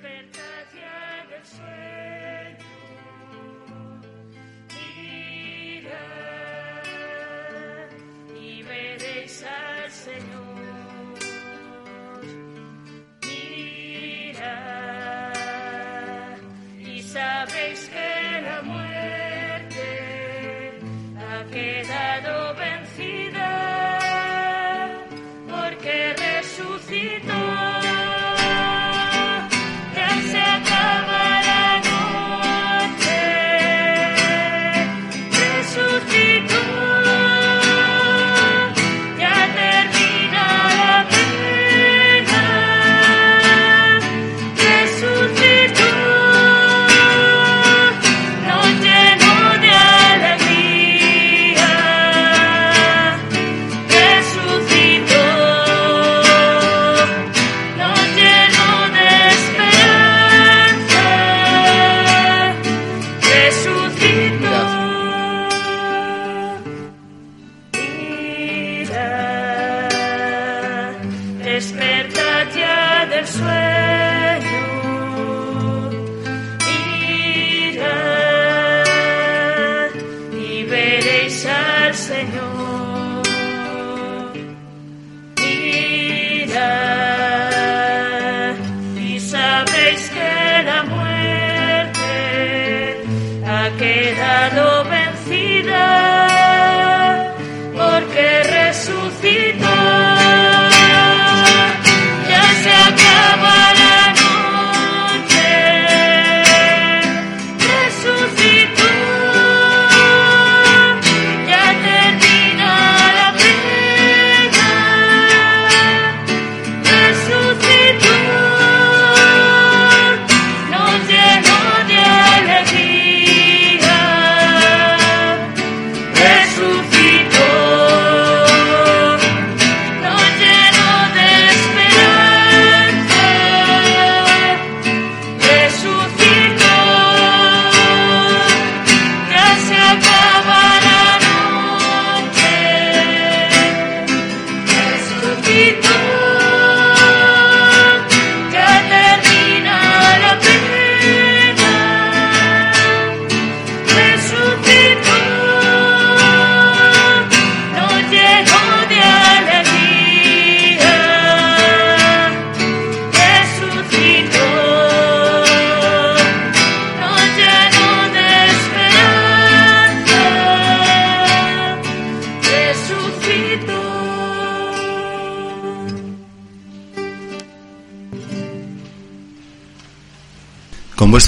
Despertad ya del sueño, mirad y veréis al Señor.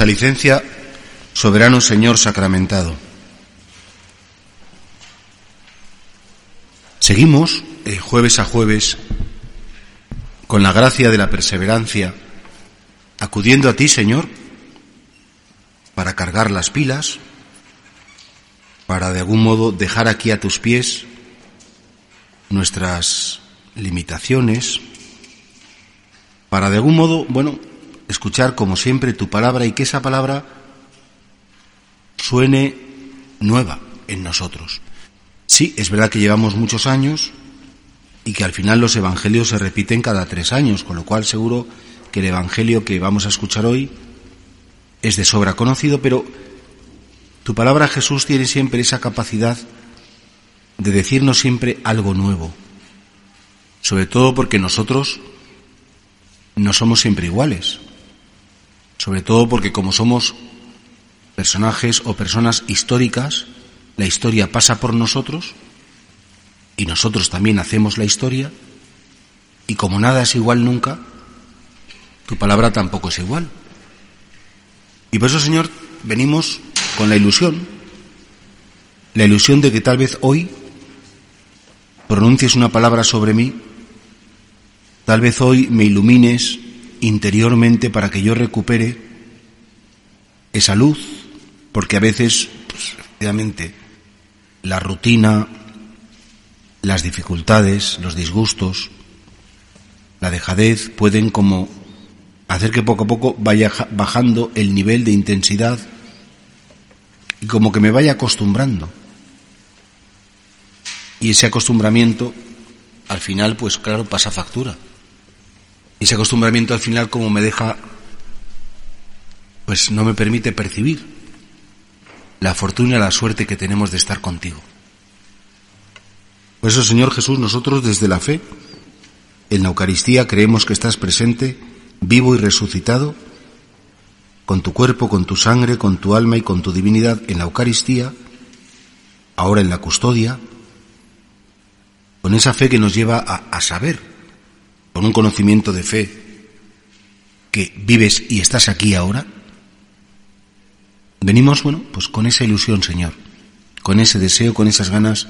Vuestra licencia, soberano Señor sacramentado. Seguimos, eh, jueves a jueves, con la gracia de la perseverancia, acudiendo a ti, Señor, para cargar las pilas, para de algún modo dejar aquí a tus pies nuestras limitaciones, para de algún modo, bueno, escuchar como siempre tu palabra y que esa palabra suene nueva en nosotros. Sí, es verdad que llevamos muchos años y que al final los evangelios se repiten cada tres años, con lo cual seguro que el evangelio que vamos a escuchar hoy es de sobra conocido, pero tu palabra Jesús tiene siempre esa capacidad de decirnos siempre algo nuevo, sobre todo porque nosotros no somos siempre iguales, sobre todo porque como somos personajes o personas históricas, la historia pasa por nosotros y nosotros también hacemos la historia y como nada es igual nunca, tu palabra tampoco es igual. Y por eso, Señor, venimos con la ilusión, la ilusión de que tal vez hoy pronuncies una palabra sobre mí, tal vez hoy me ilumines interiormente para que yo recupere esa luz, porque a veces, pues, la rutina, las dificultades, los disgustos, la dejadez pueden como hacer que poco a poco vaya ja- bajando el nivel de intensidad y como que me vaya acostumbrando. Y ese acostumbramiento, al final, pues claro, pasa factura. Y ese acostumbramiento al final como me deja pues no me permite percibir la fortuna la suerte que tenemos de estar contigo. Por eso, Señor Jesús, nosotros desde la fe, en la Eucaristía creemos que estás presente, vivo y resucitado, con tu cuerpo, con tu sangre, con tu alma y con tu divinidad en la Eucaristía, ahora en la custodia, con esa fe que nos lleva a, a saber, con un conocimiento de fe, que vives y estás aquí ahora, venimos, bueno, pues con esa ilusión, Señor, con ese deseo, con esas ganas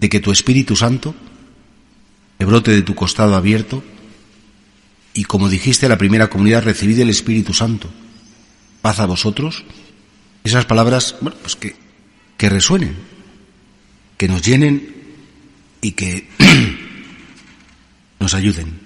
de que tu Espíritu Santo te brote de tu costado abierto y como dijiste a la primera comunidad, recibid el Espíritu Santo, paz a vosotros, esas palabras, bueno, pues que, que resuenen, que nos llenen y que nos ayuden.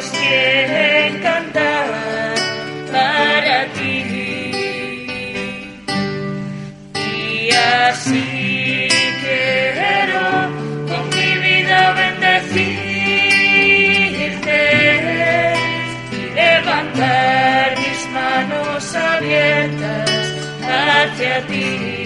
labios quieren cantar para ti. Y así quiero con mi vida bendecirte y levantar mis manos abiertas hacia ti.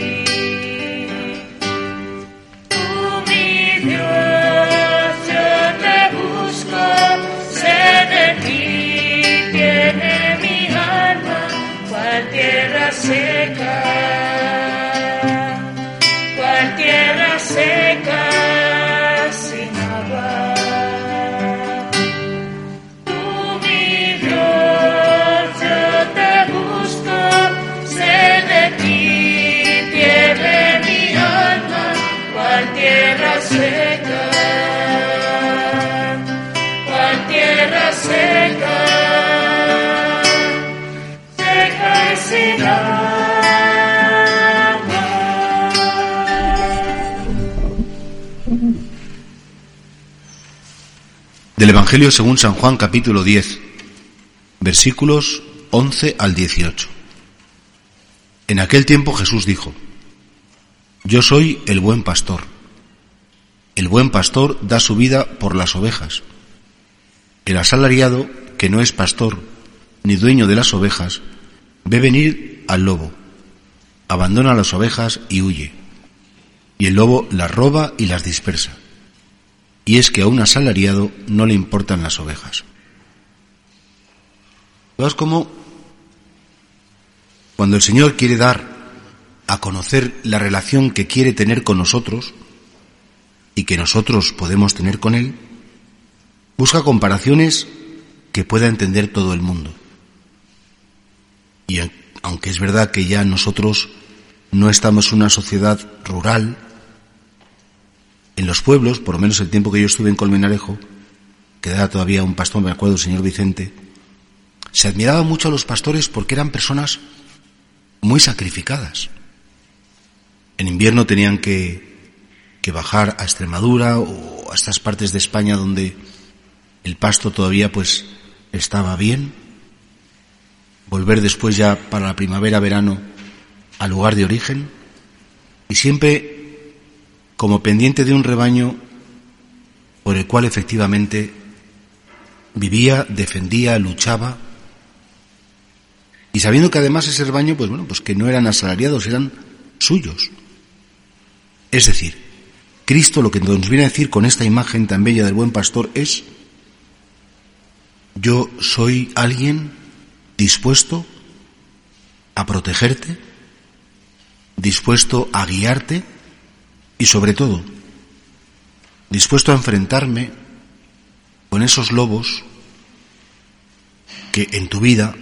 Del Evangelio según San Juan capítulo 10, versículos 11 al 18. En aquel tiempo Jesús dijo, Yo soy el buen pastor. El buen pastor da su vida por las ovejas. El asalariado, que no es pastor ni dueño de las ovejas, ve venir al lobo, abandona las ovejas y huye. Y el lobo las roba y las dispersa y es que a un asalariado no le importan las ovejas. ¿Ves cómo cuando el Señor quiere dar a conocer la relación que quiere tener con nosotros y que nosotros podemos tener con Él, busca comparaciones que pueda entender todo el mundo? Y aunque es verdad que ya nosotros no estamos una sociedad rural, en los pueblos, por lo menos el tiempo que yo estuve en Colmenarejo, que era todavía un pastor, me acuerdo, el señor Vicente, se admiraba mucho a los pastores porque eran personas muy sacrificadas. En invierno tenían que, que bajar a Extremadura o a estas partes de España donde el pasto todavía pues estaba bien, volver después ya para la primavera, verano al lugar de origen y siempre como pendiente de un rebaño por el cual efectivamente vivía, defendía, luchaba, y sabiendo que además ese rebaño, pues bueno, pues que no eran asalariados, eran suyos. Es decir, Cristo lo que nos viene a decir con esta imagen tan bella del buen pastor es, yo soy alguien dispuesto a protegerte, dispuesto a guiarte y sobre todo dispuesto a enfrentarme con esos lobos que en tu vida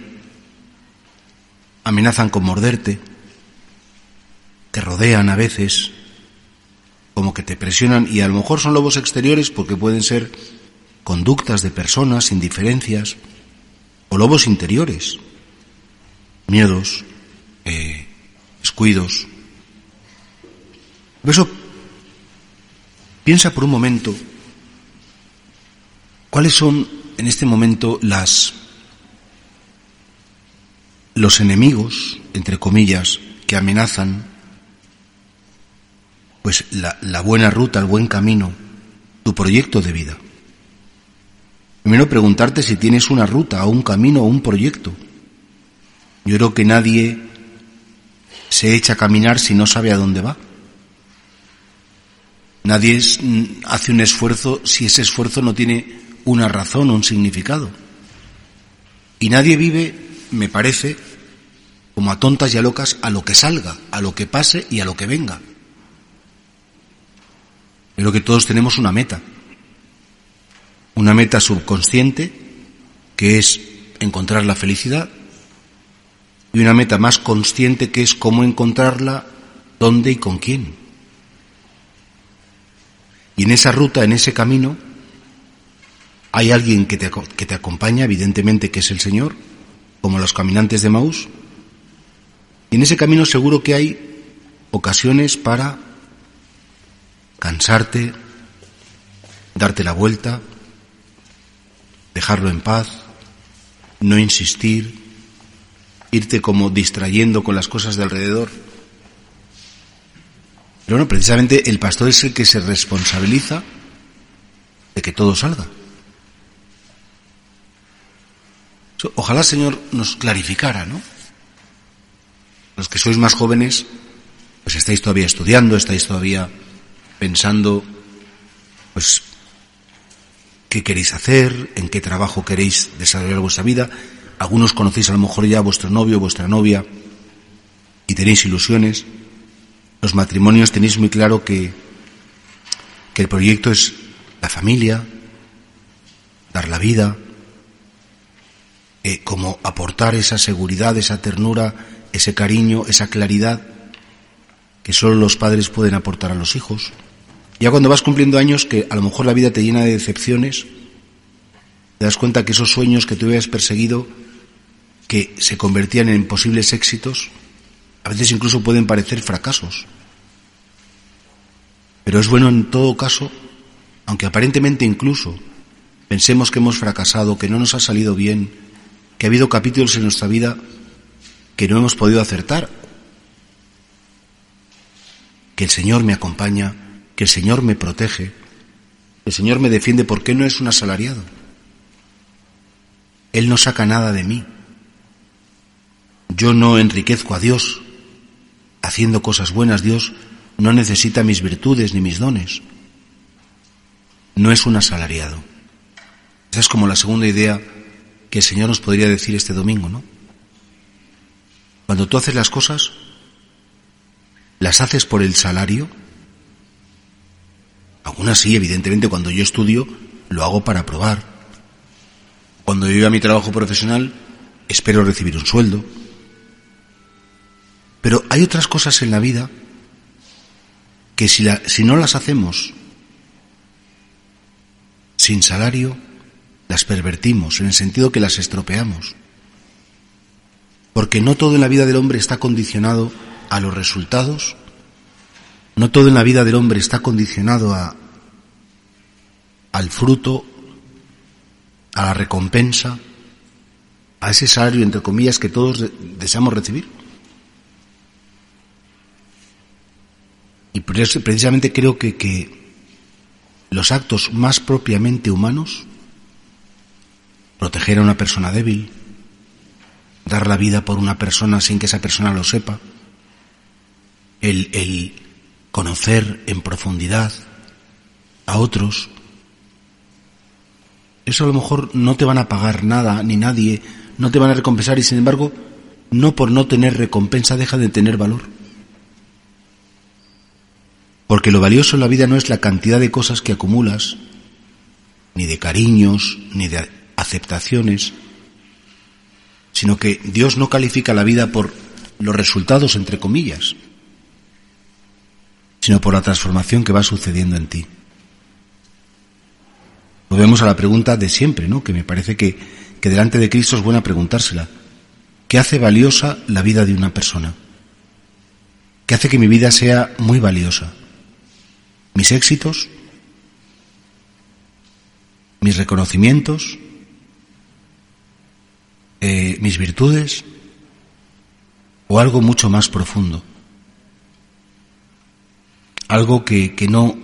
amenazan con morderte, te rodean a veces, como que te presionan y a lo mejor son lobos exteriores porque pueden ser conductas de personas, indiferencias, o lobos interiores, miedos, eh, descuidos. Eso, piensa por un momento cuáles son en este momento las los enemigos, entre comillas, que amenazan pues la, la buena ruta, el buen camino, tu proyecto de vida. Primero preguntarte si tienes una ruta o un camino o un proyecto. Yo creo que nadie se echa a caminar si no sabe a dónde va. Nadie mm, hace un esfuerzo si ese esfuerzo no tiene una razón o un significado. Y nadie vive, me parece, como a tontas y a locas a lo que salga, a lo que pase y a lo que venga. Creo que todos tenemos una meta. Una meta subconsciente que es encontrar la felicidad y una meta más consciente que es cómo encontrarla, dónde y con quién. Y en esa ruta, en ese camino, hay alguien que te, que te acompaña, evidentemente que es el Señor, como los caminantes de Maús, y en ese camino seguro que hay ocasiones para cansarte, darte la vuelta, dejarlo en paz, no insistir, irte como distrayendo con las cosas de alrededor. Pero no, precisamente el pastor es el que se responsabiliza de que todo salga. Ojalá el Señor nos clarificara, ¿no? Los que sois más jóvenes, pues estáis todavía estudiando, estáis todavía pensando, pues, qué queréis hacer, en qué trabajo queréis desarrollar vuestra vida. Algunos conocéis a lo mejor ya a vuestro novio, vuestra novia, y tenéis ilusiones. Los matrimonios tenéis muy claro que, que el proyecto es la familia, dar la vida, eh, como aportar esa seguridad, esa ternura, ese cariño, esa claridad que solo los padres pueden aportar a los hijos. Ya cuando vas cumpliendo años que a lo mejor la vida te llena de decepciones, te das cuenta que esos sueños que tú habías perseguido, que se convertían en posibles éxitos, a veces incluso pueden parecer fracasos. Pero es bueno en todo caso, aunque aparentemente incluso pensemos que hemos fracasado, que no nos ha salido bien, que ha habido capítulos en nuestra vida que no hemos podido acertar. Que el Señor me acompaña, que el Señor me protege, que el Señor me defiende porque no es un asalariado. Él no saca nada de mí. Yo no enriquezco a Dios haciendo cosas buenas. Dios no necesita mis virtudes ni mis dones. No es un asalariado. Esa es como la segunda idea que el Señor nos podría decir este domingo, ¿no? Cuando tú haces las cosas, las haces por el salario. Algunas sí, evidentemente, cuando yo estudio, lo hago para probar. Cuando yo a mi trabajo profesional, espero recibir un sueldo. Pero hay otras cosas en la vida que si, la, si no las hacemos sin salario, las pervertimos, en el sentido que las estropeamos. Porque no todo en la vida del hombre está condicionado a los resultados, no todo en la vida del hombre está condicionado a, al fruto, a la recompensa, a ese salario, entre comillas, que todos deseamos recibir. Y precisamente creo que, que los actos más propiamente humanos, proteger a una persona débil, dar la vida por una persona sin que esa persona lo sepa, el, el conocer en profundidad a otros, eso a lo mejor no te van a pagar nada, ni nadie, no te van a recompensar y sin embargo, no por no tener recompensa deja de tener valor. Porque lo valioso en la vida no es la cantidad de cosas que acumulas, ni de cariños, ni de aceptaciones, sino que Dios no califica la vida por los resultados, entre comillas, sino por la transformación que va sucediendo en ti. Volvemos a la pregunta de siempre, ¿no? Que me parece que, que delante de Cristo es buena preguntársela. ¿Qué hace valiosa la vida de una persona? ¿Qué hace que mi vida sea muy valiosa? ¿Mis éxitos? ¿Mis reconocimientos? Eh, ¿Mis virtudes? ¿O algo mucho más profundo? Algo que, que no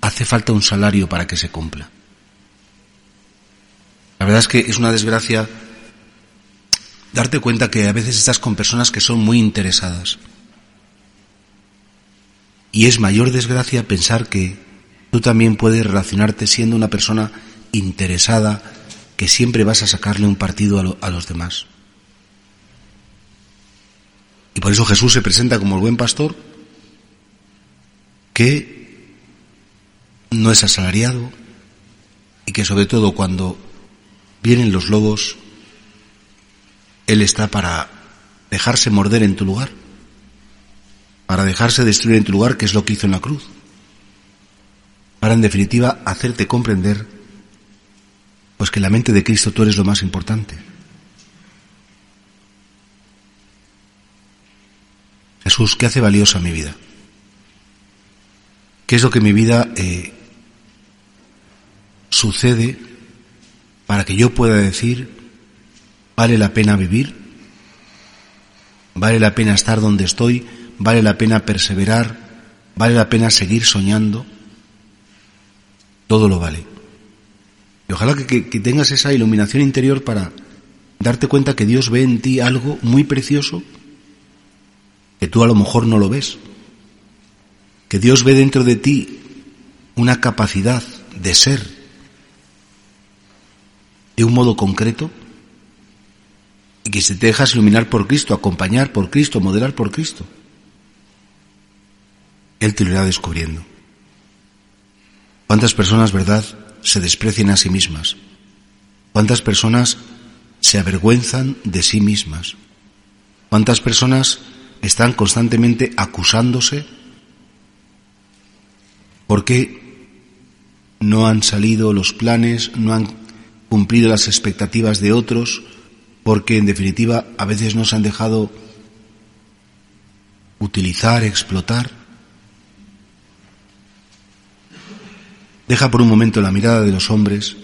hace falta un salario para que se cumpla. La verdad es que es una desgracia darte cuenta que a veces estás con personas que son muy interesadas. Y es mayor desgracia pensar que tú también puedes relacionarte siendo una persona interesada, que siempre vas a sacarle un partido a, los demás. Y por eso Jesús se presenta como el buen pastor, que no es asalariado y que sobre todo cuando vienen los lobos, Él está para dejarse morder en tu lugar, para dejarse destruir en tu lugar, que es lo que hizo en la cruz, para en definitiva hacerte comprender, pues que en la mente de Cristo tú eres lo más importante. Jesús, ¿qué hace valiosa mi vida? ¿Qué es lo que mi vida eh, sucede para que yo pueda decir, vale la pena vivir, vale la pena estar donde estoy, vale la pena perseverar, vale la pena seguir soñando, todo lo vale. Y ojalá que, tengas esa iluminación interior para darte cuenta que Dios ve en ti algo muy precioso que tú a lo mejor no lo ves. Que Dios ve dentro de ti una capacidad de ser de un modo concreto y que si te dejas iluminar por Cristo, acompañar por Cristo, modelar por Cristo, Él te lo irá descubriendo. ¿Cuántas personas, verdad, se desprecian a sí mismas? ¿Cuántas personas se avergüenzan de sí mismas? ¿Cuántas personas están constantemente acusándose porque no han salido los planes, no han cumplido las expectativas de otros, porque en definitiva a veces nos han dejado utilizar, explotar. Deja por un momento la mirada de los hombres,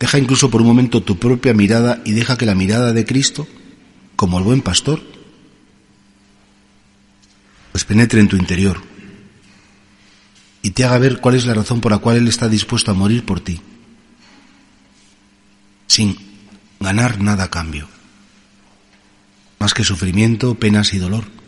deja incluso por un momento tu propia mirada y deja que la mirada de Cristo, como el buen pastor, pues penetre en tu interior y te haga ver cuál es la razón por la cual Él está dispuesto a morir por ti sin ganar nada a cambio, más que sufrimiento, penas y dolor.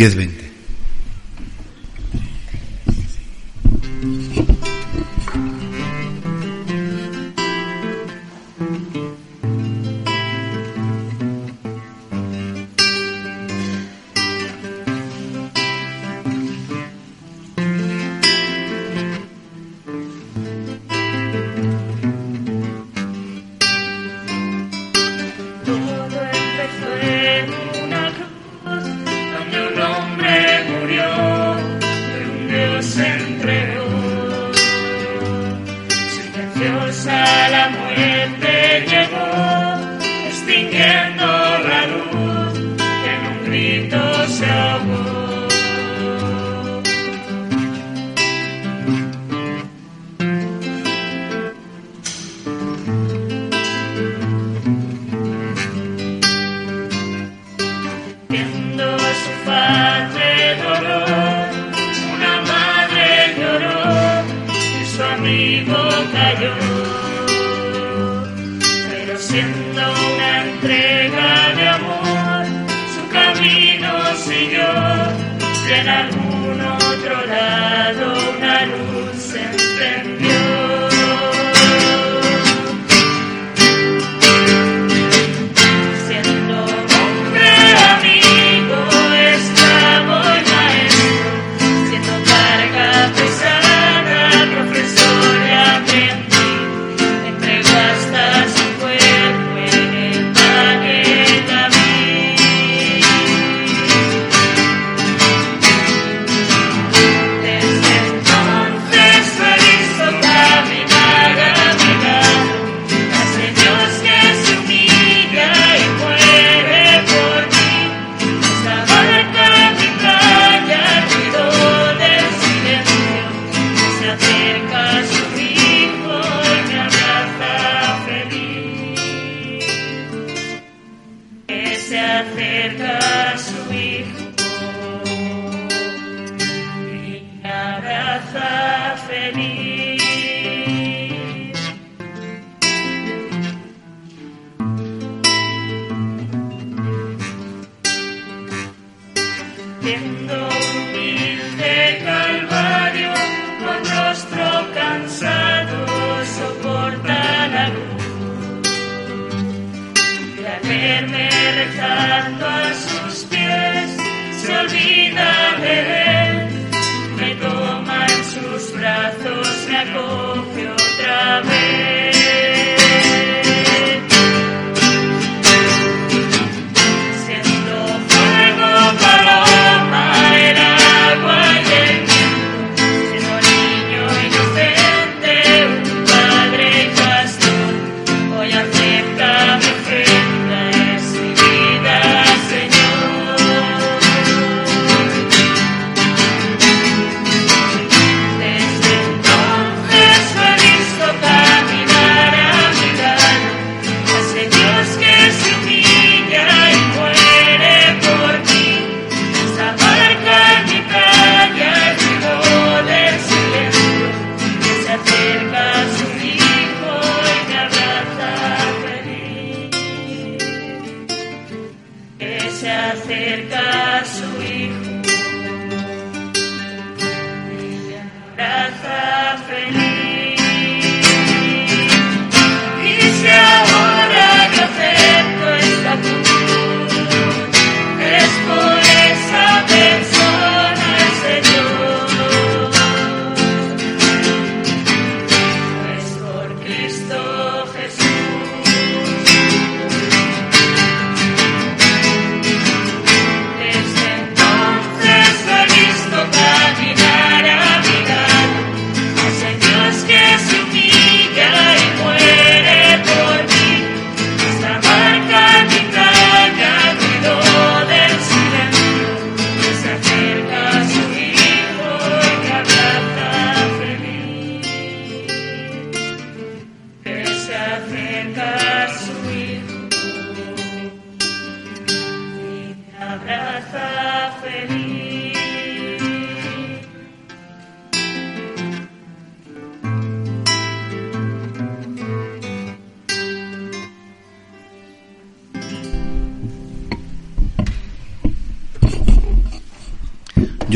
10.20. Dios a la muerte llegó, extinguiendo la luz en un grito se ahogó.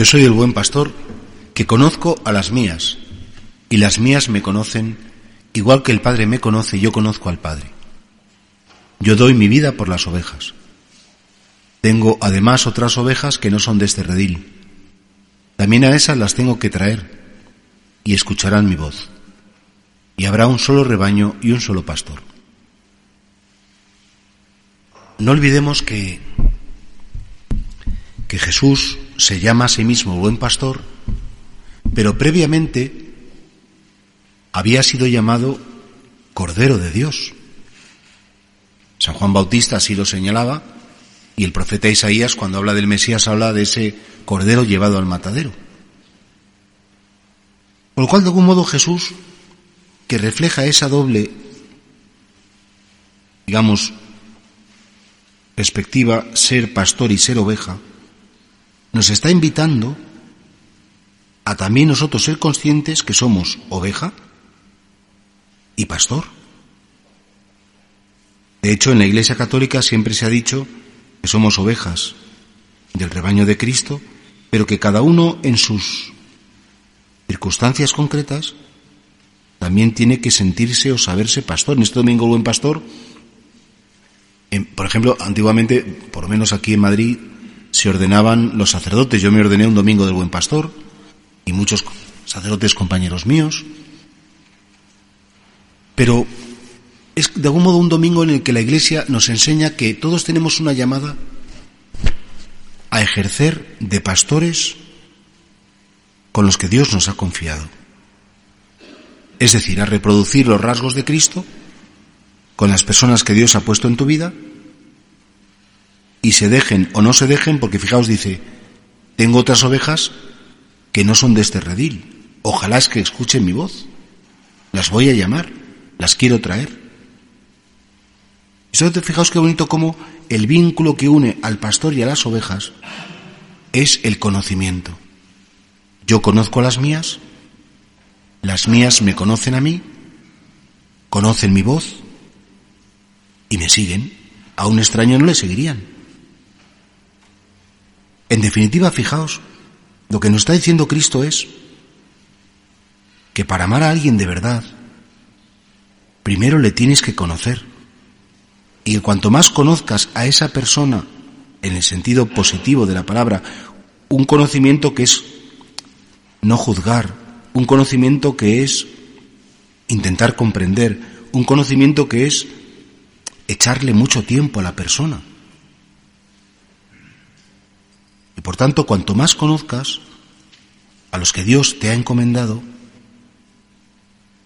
Yo soy el buen pastor que conozco a las mías, y las mías me conocen, igual que el Padre me conoce, yo conozco al Padre. Yo doy mi vida por las ovejas. Tengo además otras ovejas que no son de este redil. También a esas las tengo que traer, y escucharán mi voz. Y habrá un solo rebaño y un solo pastor. No olvidemos que que Jesús se llama a sí mismo buen pastor, pero previamente había sido llamado Cordero de Dios. San Juan Bautista así lo señalaba y el profeta Isaías cuando habla del Mesías habla de ese Cordero llevado al matadero. Por lo cual, de algún modo, Jesús, que refleja esa doble, digamos, perspectiva, ser pastor y ser oveja, nos está invitando a también nosotros ser conscientes que somos oveja y pastor. De hecho, en la Iglesia Católica siempre se ha dicho que somos ovejas del rebaño de Cristo, pero que cada uno en sus circunstancias concretas también tiene que sentirse o saberse pastor. En este domingo el buen pastor, por ejemplo, antiguamente, por lo menos aquí en Madrid, se ordenaban los sacerdotes. Yo me ordené un domingo del buen pastor y muchos sacerdotes compañeros míos. Pero es de algún modo un domingo en el que la Iglesia nos enseña que todos tenemos una llamada a ejercer de pastores con los que Dios nos ha confiado. Es decir, a reproducir los rasgos de Cristo con las personas que Dios ha puesto en tu vida y se dejen o no se dejen, porque fijaos, dice, tengo otras ovejas que no son de este redil. Ojalá es que escuchen mi voz. Las voy a llamar, las quiero traer. Y fijaos qué bonito cómo el vínculo que une al pastor y a las ovejas es el conocimiento. Yo conozco a las mías, las mías me conocen a mí, conocen mi voz y me siguen. A un extraño no le seguirían. En definitiva, fijaos, lo que nos está diciendo Cristo es que para amar a alguien de verdad, primero le tienes que conocer. Y cuanto más conozcas a esa persona, en el sentido positivo de la palabra, un conocimiento que es no juzgar, un conocimiento que es intentar comprender, un conocimiento que es echarle mucho tiempo a la persona. Y por tanto, cuanto más conozcas a los que Dios te ha encomendado,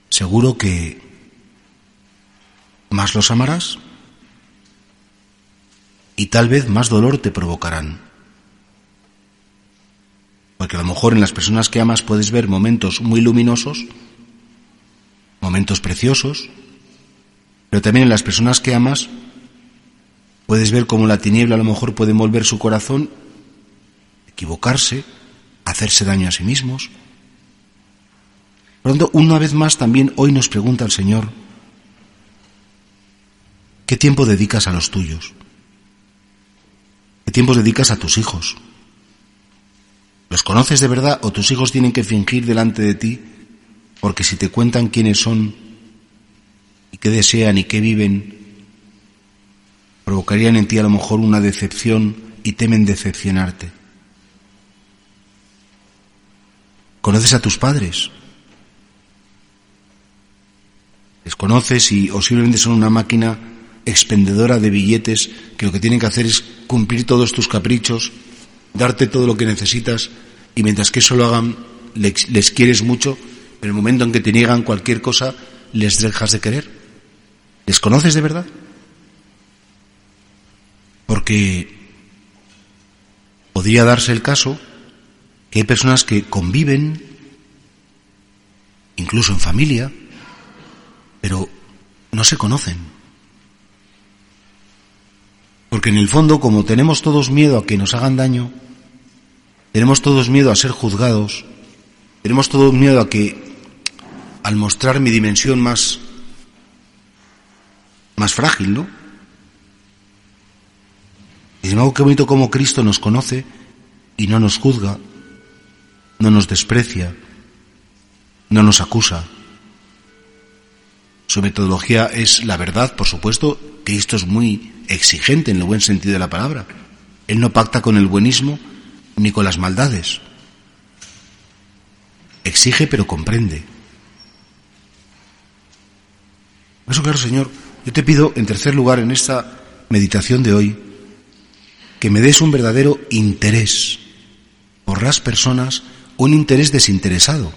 seguro que más los amarás y tal vez más dolor te provocarán. Porque a lo mejor en las personas que amas puedes ver momentos muy luminosos, momentos preciosos, pero también en las personas que amas puedes ver cómo la tiniebla a lo mejor puede envolver su corazón, equivocarse, hacerse daño a sí mismos. Por lo tanto, una vez más también hoy nos pregunta el Señor, ¿qué tiempo dedicas a los tuyos? ¿Qué tiempo dedicas a tus hijos? ¿Los conoces de verdad o tus hijos tienen que fingir delante de ti? Porque si te cuentan quiénes son y qué desean y qué viven, provocarían en ti a lo mejor una decepción y temen decepcionarte. ¿Conoces a tus padres? ¿Les conoces y o simplemente son una máquina expendedora de billetes que lo que tienen que hacer es cumplir todos tus caprichos, darte todo lo que necesitas y mientras que eso lo hagan les, quieres mucho, pero en el momento en que te niegan cualquier cosa les dejas de querer. ¿Les conoces de verdad? Porque podría darse el caso que hay personas que conviven, incluso en familia, pero no se conocen. Porque en el fondo, como tenemos todos miedo a que nos hagan daño, tenemos todos miedo a ser juzgados, tenemos todos miedo a que, al mostrar mi dimensión más, más frágil, ¿no? Y sin embargo, qué bonito como Cristo nos conoce y no nos juzga, no nos desprecia, no nos acusa. Su metodología es la verdad, por supuesto, Cristo es muy exigente en el buen sentido de la palabra. Él no pacta con el buenismo ni con las maldades. Exige pero comprende. Por eso, claro, Señor, yo te pido, en tercer lugar, en esta meditación de hoy, que me des un verdadero interés por las personas, un interés desinteresado.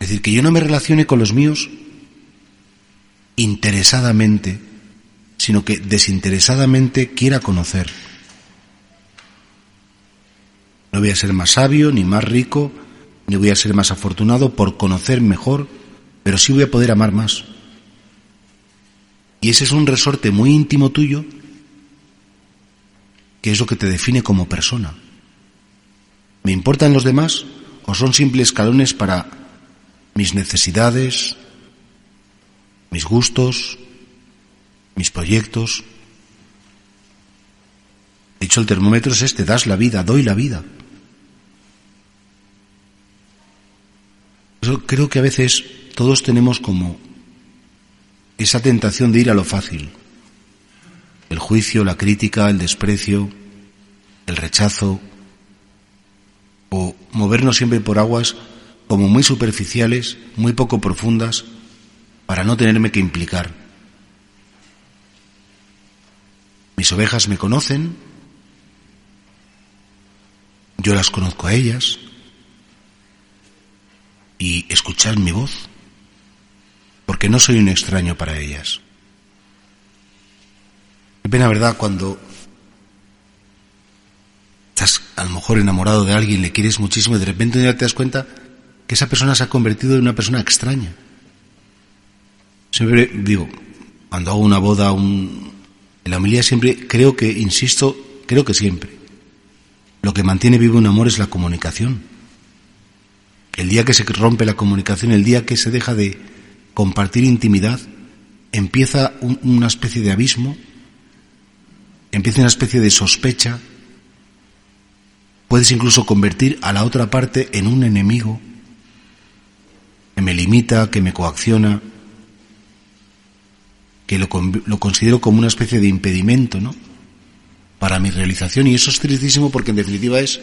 Es decir, que yo no me relacione con los míos interesadamente, sino que desinteresadamente quiera conocer. No voy a ser más sabio, ni más rico, ni voy a ser más afortunado por conocer mejor, pero sí voy a poder amar más. Y ese es un resorte muy íntimo tuyo, que es lo que te define como persona. ¿Me importan los demás o son simples escalones para mis necesidades, mis gustos, mis proyectos. De hecho, el termómetro es este, das la vida, doy la vida. Yo creo que a veces todos tenemos como esa tentación de ir a lo fácil. El juicio, la crítica, el desprecio, el rechazo, o movernos siempre por aguas como muy superficiales, muy poco profundas, para no tenerme que implicar. Mis ovejas me conocen, yo las conozco a ellas, y escuchar mi voz, porque no soy un extraño para ellas. Qué pena, ¿verdad?, cuando estás a lo mejor enamorado de alguien, le quieres muchísimo y de repente ya te das cuenta que esa persona se ha convertido en una persona extraña. Siempre digo, cuando hago una boda, un... en la familia siempre creo que, insisto, creo que siempre, lo que mantiene vivo un amor es la comunicación. El día que se rompe la comunicación, el día que se deja de compartir intimidad, empieza una especie de abismo, empieza una especie de sospecha, puedes incluso convertir a la otra parte en un enemigo que me limita, que me coacciona, que lo, lo, considero como una especie de impedimento, ¿no? Para mi realización. Y eso es tristísimo porque en definitiva es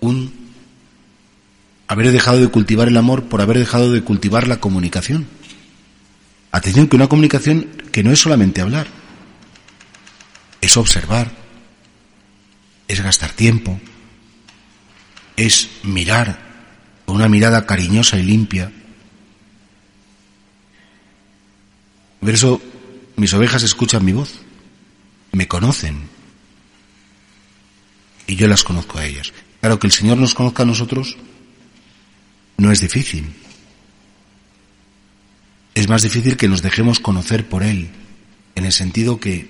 un haber dejado de cultivar el amor por haber dejado de cultivar la comunicación. Atención que una comunicación que no es solamente hablar, es observar, es gastar tiempo, es mirar con una mirada cariñosa y limpia. Por eso mis ovejas escuchan mi voz, me conocen y yo las conozco a ellas. Claro que el Señor nos conozca a nosotros no es difícil. Es más difícil que nos dejemos conocer por Él, en el sentido que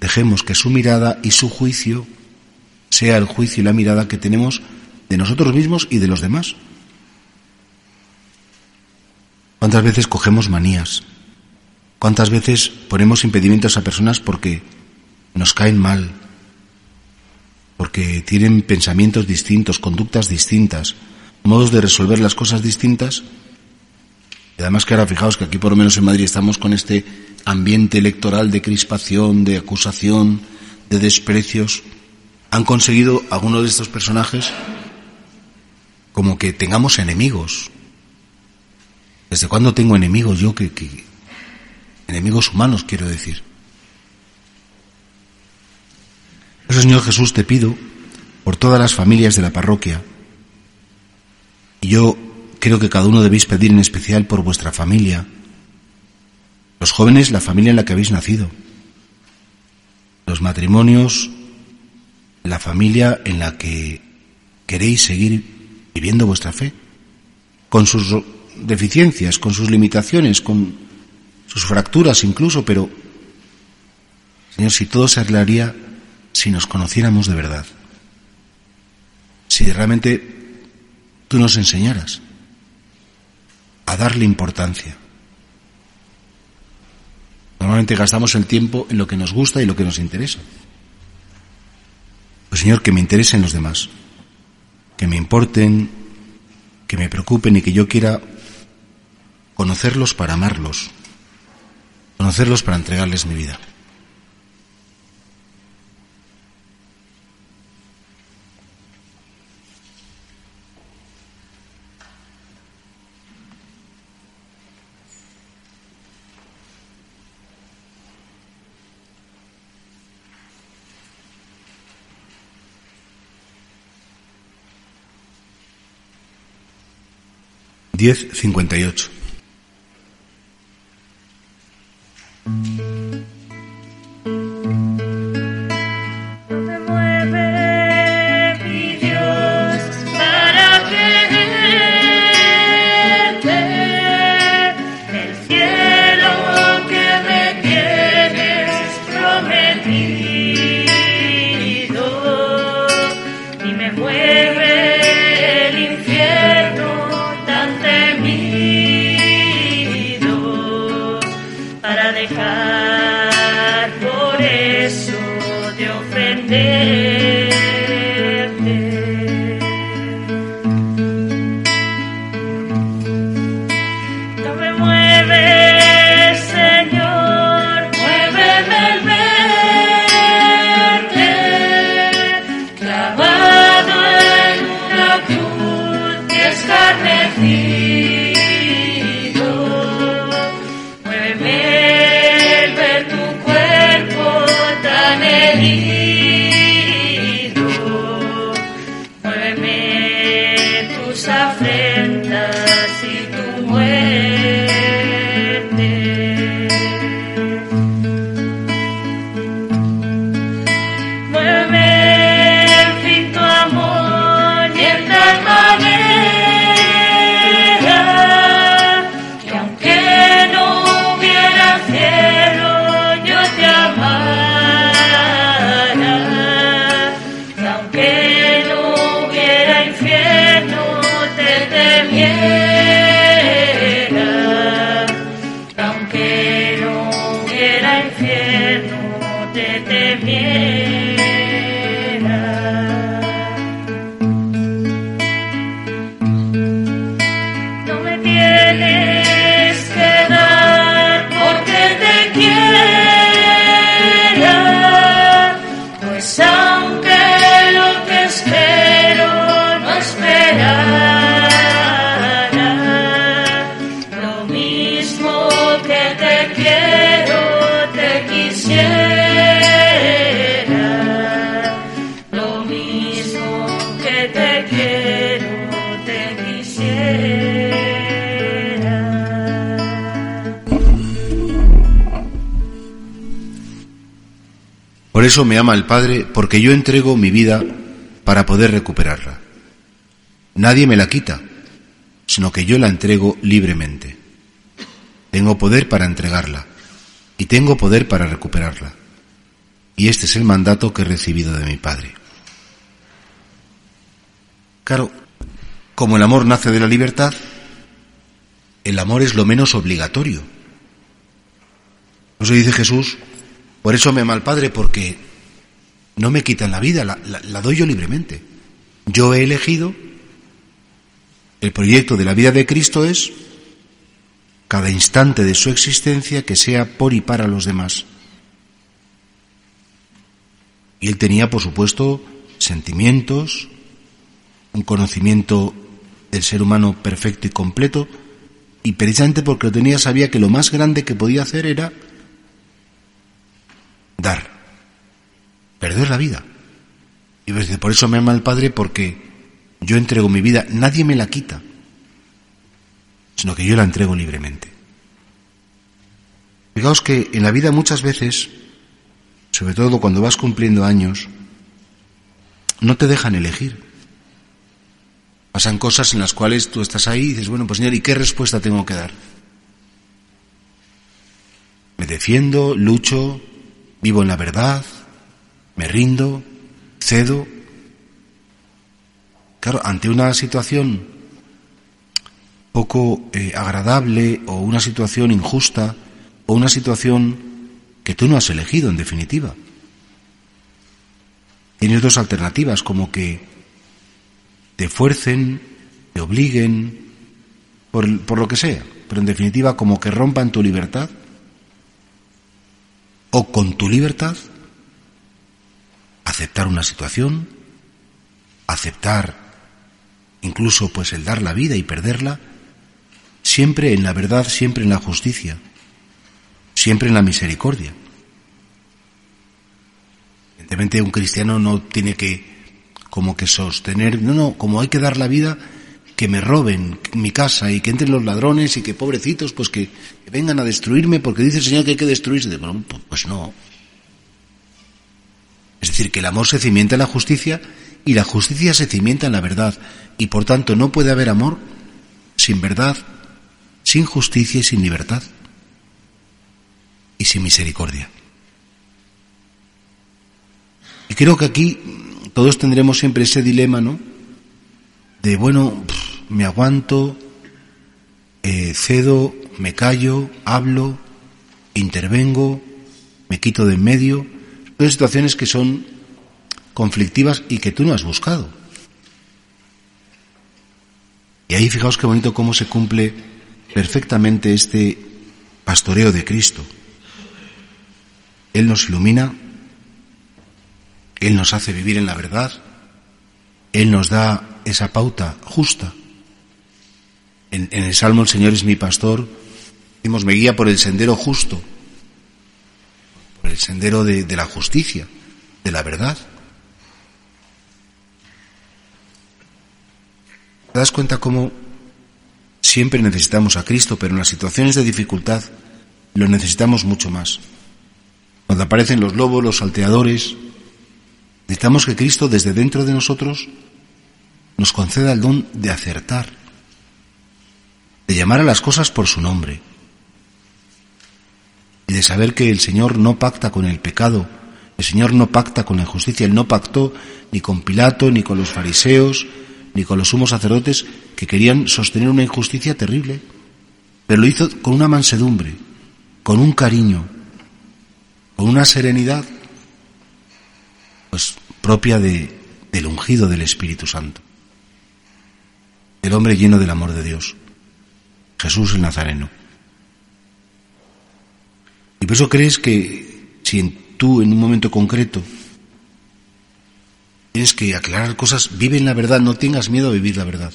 dejemos que su mirada y su juicio sea el juicio y la mirada que tenemos de nosotros mismos y de los demás. ¿Cuántas veces cogemos manías? ¿Cuántas veces ponemos impedimentos a personas porque nos caen mal? Porque tienen pensamientos distintos, conductas distintas, modos de resolver las cosas distintas. Y además que ahora fijaos que aquí por lo menos en Madrid estamos con este ambiente electoral de crispación, de acusación, de desprecios. Han conseguido algunos de estos personajes como que tengamos enemigos. ¿Desde cuándo tengo enemigos yo que, que enemigos humanos quiero decir? Eso Señor Jesús te pido por todas las familias de la parroquia, y yo creo que cada uno debéis pedir en especial por vuestra familia. Los jóvenes, la familia en la que habéis nacido. Los matrimonios, la familia en la que queréis seguir viviendo vuestra fe. Con sus deficiencias, con sus limitaciones, con sus fracturas incluso, pero, Señor, si todo se arreglaría si nos conociéramos de verdad. Si realmente tú nos enseñaras a darle importancia. Normalmente gastamos el tiempo en lo que nos gusta y lo que nos interesa. Señor, que me interesen los demás, que me importen, que me preocupen y que yo quiera conocerlos para amarlos, conocerlos para entregarles mi vida. 10.58. us a fer eso me ama el Padre, porque yo entrego mi vida para poder recuperarla. Nadie me la quita, sino que yo la entrego libremente. Tengo poder para entregarla y tengo poder para recuperarla. Y este es el mandato que he recibido de mi Padre. Claro, como el amor nace de la libertad, el amor es lo menos obligatorio. No se dice Jesús, por eso me ama el Padre, porque no me quitan la vida, la, la doy yo libremente. Yo he elegido, el proyecto de la vida de Cristo es cada instante de su existencia que sea por y para los demás. Y él tenía, por supuesto, sentimientos, un conocimiento del ser humano perfecto y completo, y precisamente porque lo tenía sabía que lo más grande que podía hacer era dar, perder la vida. Y por eso me ama el Padre porque yo entrego mi vida, nadie me la quita, sino que yo la entrego libremente. Fijaos que en la vida muchas veces, sobre todo cuando vas cumpliendo años, no te dejan elegir. Pasan cosas en las cuales tú estás ahí y dices, bueno, pues señor, ¿y qué respuesta tengo que dar? Me defiendo, lucho, vivo en la verdad, me rindo, cedo. Claro, ante una situación poco eh, agradable o una situación injusta o una situación que tú no has elegido en definitiva. Tienes dos alternativas, como que te fuercen, te obliguen, por, por lo que sea, pero en definitiva como que rompan tu libertad, o con tu libertad, aceptar una situación, aceptar incluso pues el dar la vida y perderla, siempre en la verdad, siempre en la justicia, siempre en la misericordia. Evidentemente un cristiano no tiene que como que sostener, no, no, como hay que dar la vida, que me roben mi casa y que entren los ladrones y que pobrecitos, pues que, vengan a destruirme porque dice el Señor que hay que destruirse. Bueno, pues no. Es decir, que el amor se cimienta en la justicia y la justicia se cimienta en la verdad. Y por tanto no puede haber amor sin verdad, sin justicia y sin libertad. Y sin misericordia. Y creo que aquí todos tendremos siempre ese dilema, ¿no? De, bueno, me aguanto, eh, cedo, me callo, hablo, intervengo, me quito de en medio. Son situaciones que son conflictivas y que tú no has buscado. Y ahí fijaos qué bonito cómo se cumple perfectamente este pastoreo de Cristo. Él nos ilumina él nos hace vivir en la verdad, Él nos da esa pauta justa. En, el Salmo El Señor es mi pastor, decimos, me guía por el sendero justo, por el sendero de, de la justicia, de la verdad. ¿Te das cuenta cómo siempre necesitamos a Cristo, pero en las situaciones de dificultad lo necesitamos mucho más? Cuando aparecen los lobos, los salteadores, Necesitamos que Cristo desde dentro de nosotros nos conceda el don de acertar, de llamar a las cosas por su nombre y de saber que el Señor no pacta con el pecado, el Señor no pacta con la injusticia, Él no pactó ni con Pilato, ni con los fariseos, ni con los sumos sacerdotes que querían sostener una injusticia terrible, pero lo hizo con una mansedumbre, con un cariño, con una serenidad pues propia de, del ungido del Espíritu Santo, el hombre lleno del amor de Dios, Jesús el Nazareno. Y por eso crees que si tú en un momento concreto tienes que aclarar cosas, vive en la verdad, no tengas miedo a vivir la verdad.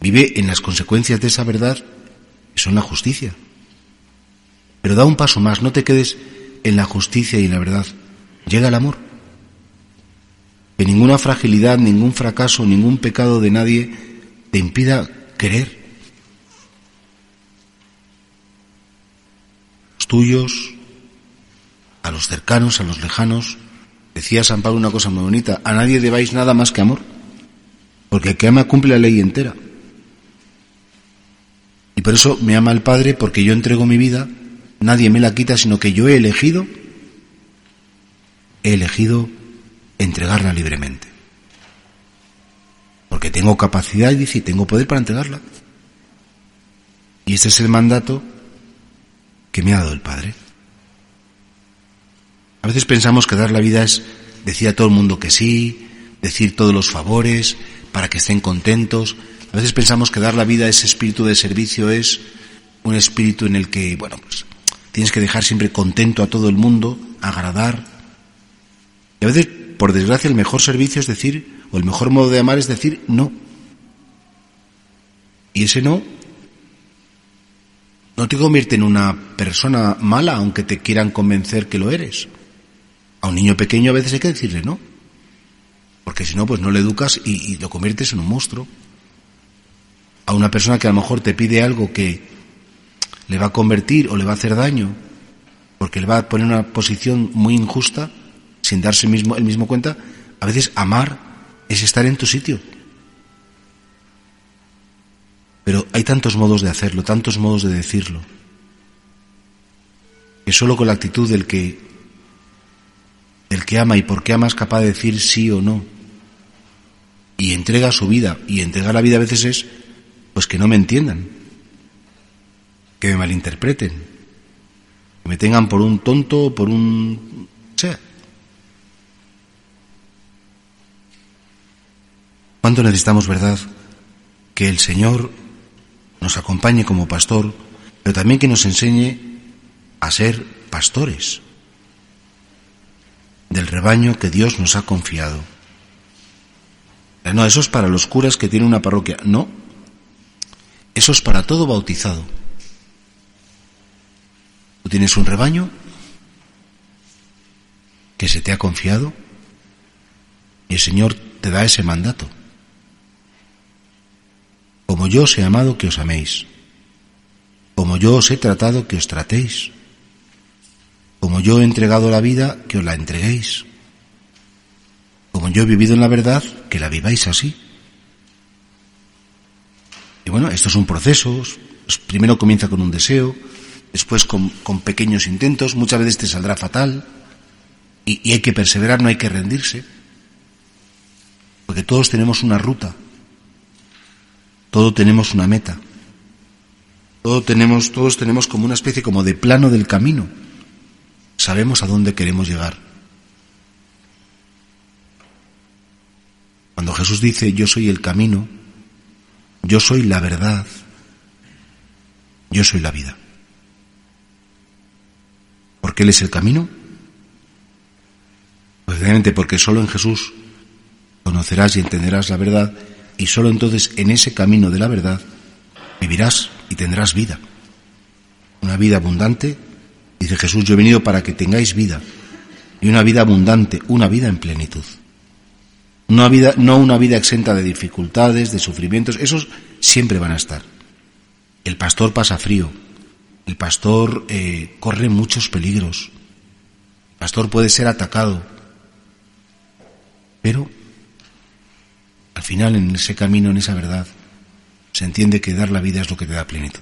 Vive en las consecuencias de esa verdad, que son la justicia. Pero da un paso más, no te quedes en la justicia y en la verdad. Llega el amor. Que ninguna fragilidad, ningún fracaso, ningún pecado de nadie te impida querer. Tuyos, a los cercanos, a los lejanos. Decía San Pablo una cosa muy bonita, a nadie debáis nada más que amor, porque el que ama cumple la ley entera. Y por eso me ama el Padre, porque yo entrego mi vida, nadie me la quita, sino que yo he elegido, he elegido entregarla libremente. Porque tengo capacidad y dice, tengo poder para entregarla. Y ese es el mandato que me ha dado el Padre. A veces pensamos que dar la vida es decir a todo el mundo que sí, decir todos los favores para que estén contentos. A veces pensamos que dar la vida, ese espíritu de servicio es un espíritu en el que, bueno, pues tienes que dejar siempre contento a todo el mundo, agradar. Y a veces, por desgracia, el mejor servicio es decir, o el mejor modo de amar es decir no. Y ese no no te convierte en una persona mala aunque te quieran convencer que lo eres. A un niño pequeño a veces hay que decirle no. Porque si no, pues no le educas y, lo conviertes en un monstruo. A una persona que a lo mejor te pide algo que le va a convertir o le va a hacer daño, porque le va a poner una posición muy injusta, sin darse mismo, el mismo cuenta, a veces amar es estar en tu sitio. Pero hay tantos modos de hacerlo, tantos modos de decirlo, que solo con la actitud del que, del que ama y por qué ama es capaz de decir sí o no, y entrega su vida, y entregar la vida a veces es, pues que no me entiendan, que me malinterpreten, que me tengan por un tonto, por un... sea. ¿Cuánto necesitamos, verdad, que el Señor nos acompañe como pastor, pero también que nos enseñe a ser pastores del rebaño que Dios nos ha confiado. No, eso es para los curas que tienen una parroquia. No, eso es para todo bautizado. Tú tienes un rebaño que se te ha confiado y el Señor te da ese mandato como yo os he amado que os améis, como yo os he tratado que os tratéis, como yo he entregado la vida que os la entreguéis, como yo he vivido en la verdad que la viváis así. Y bueno, esto es un proceso, primero comienza con un deseo, después con, pequeños intentos, muchas veces te saldrá fatal, y, y hay que perseverar, no hay que rendirse, porque todos tenemos una ruta todo tenemos una meta. Todo tenemos, todos tenemos como una especie como de plano del camino. Sabemos a dónde queremos llegar. Cuando Jesús dice yo soy el camino, yo soy la verdad, yo soy la vida. ¿Por qué Él es el camino? Pues porque solo en Jesús conocerás y entenderás la verdad y solo entonces en ese camino de la verdad vivirás y tendrás vida. Una vida abundante, dice Jesús, yo he venido para que tengáis vida y una vida abundante, una vida en plenitud. Una vida, no una vida exenta de dificultades, de sufrimientos, esos siempre van a estar. El pastor pasa frío, el pastor eh, corre muchos peligros, el pastor puede ser atacado, pero al final, en ese camino, en esa verdad, se entiende que dar la vida es lo que te da plenitud.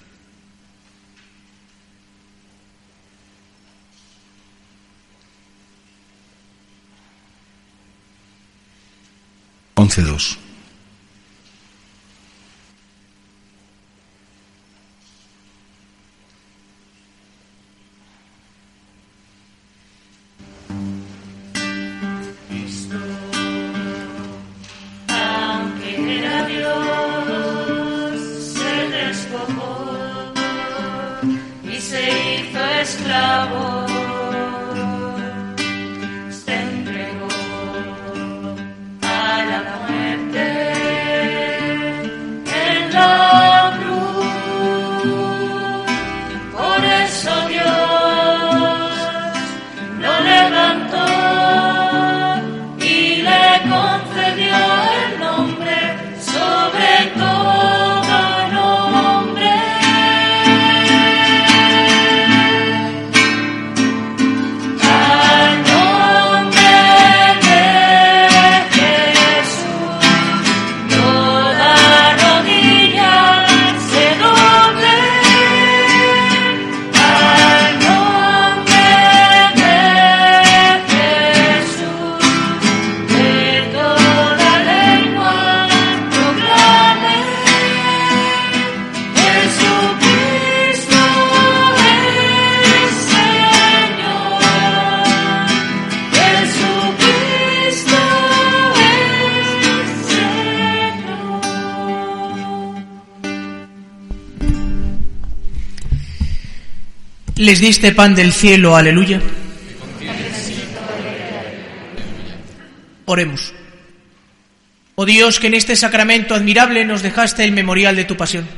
Once dos. Les diste pan del cielo, aleluya. Oremos. Oh Dios, que en este sacramento admirable nos dejaste el memorial de tu pasión.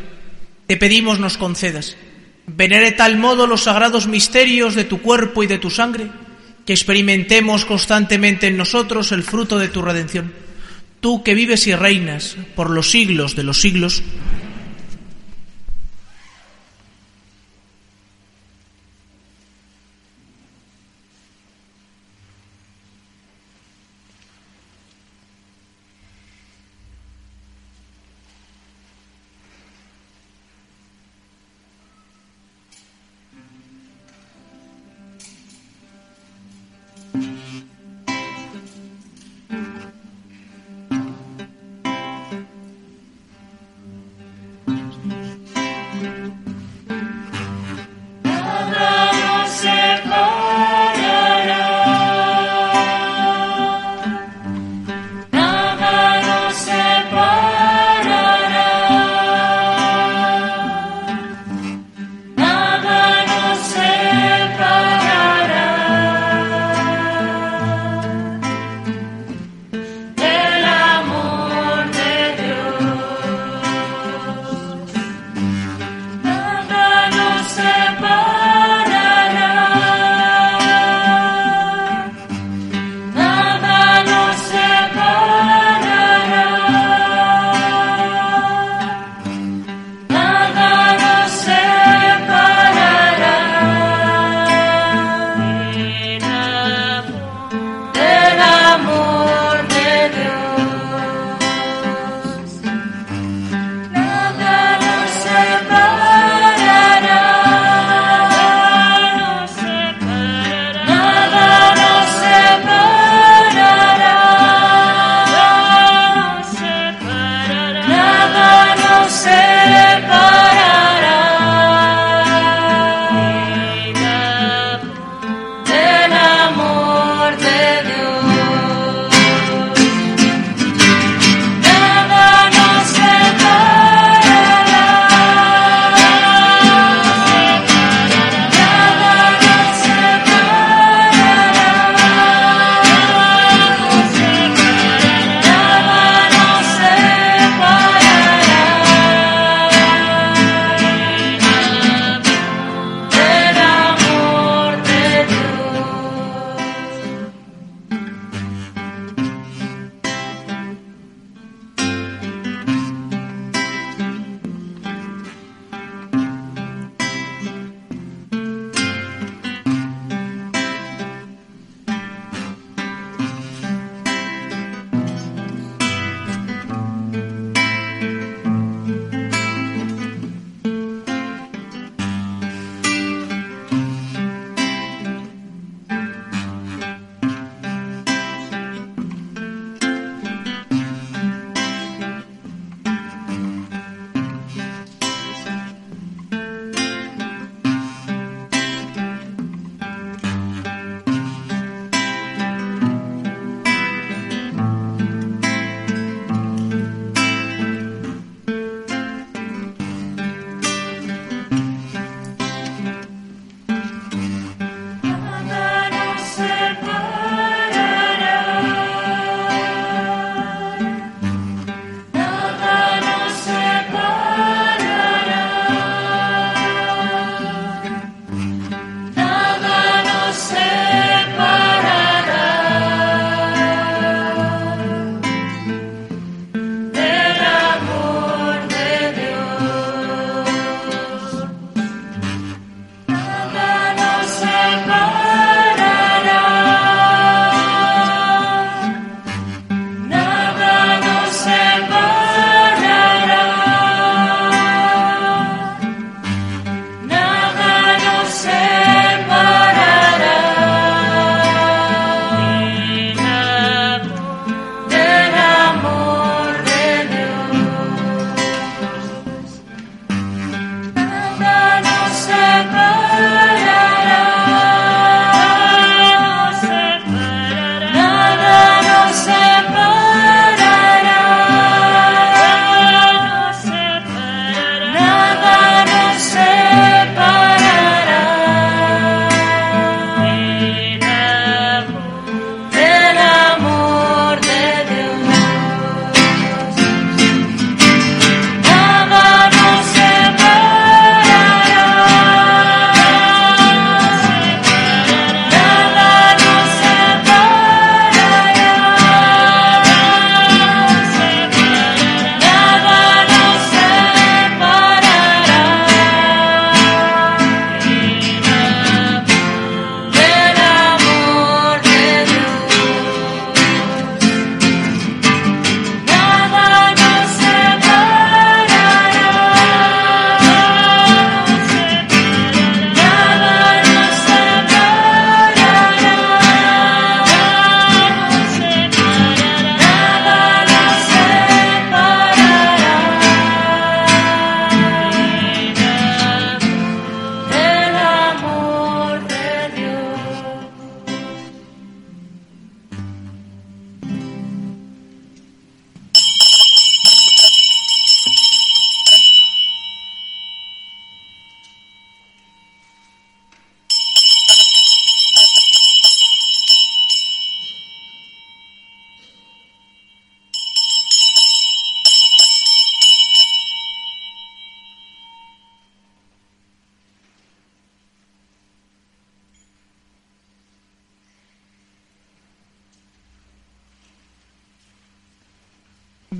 Te pedimos nos concedas. Venere tal modo los sagrados misterios de tu cuerpo y de tu sangre, que experimentemos constantemente en nosotros el fruto de tu redención. Tú que vives y reinas por los siglos de los siglos,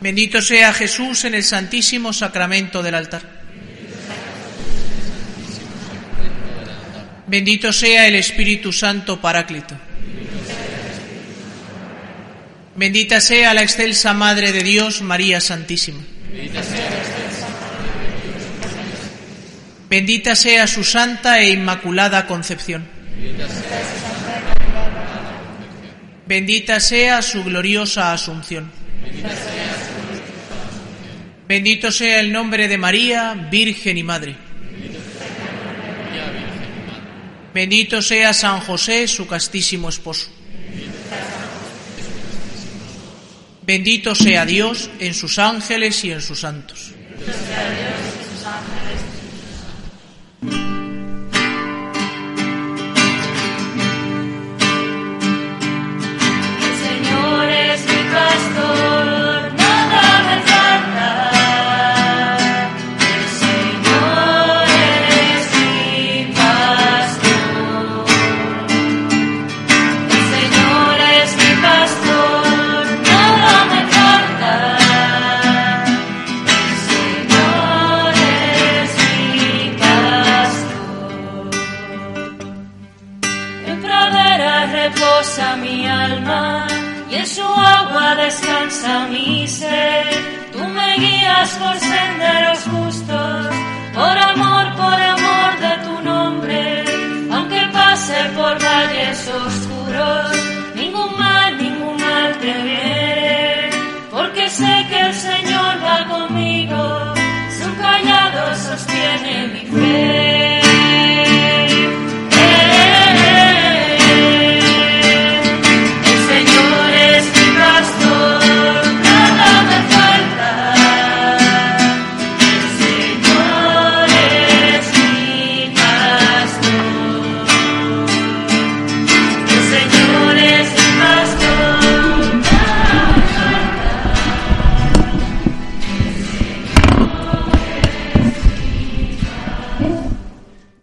Bendito sea Jesús en el santísimo sacramento del altar. Bendito sea el Espíritu Santo Paráclito. Bendita sea la excelsa Madre de Dios, María Santísima. Bendita sea su santa e inmaculada concepción. Bendita sea su gloriosa asunción. Bendito sea el nombre de María, Virgen y Madre. Bendito sea San José, su castísimo esposo. Bendito sea Dios en sus ángeles y en sus santos. El Señor es mi pastor, guías por senderos justos, por amor, por amor de tu nombre, aunque pase por valles oscuros, ningún mal, ningún mal te viene, porque sé que el Señor va conmigo, su callado sostiene mi fe.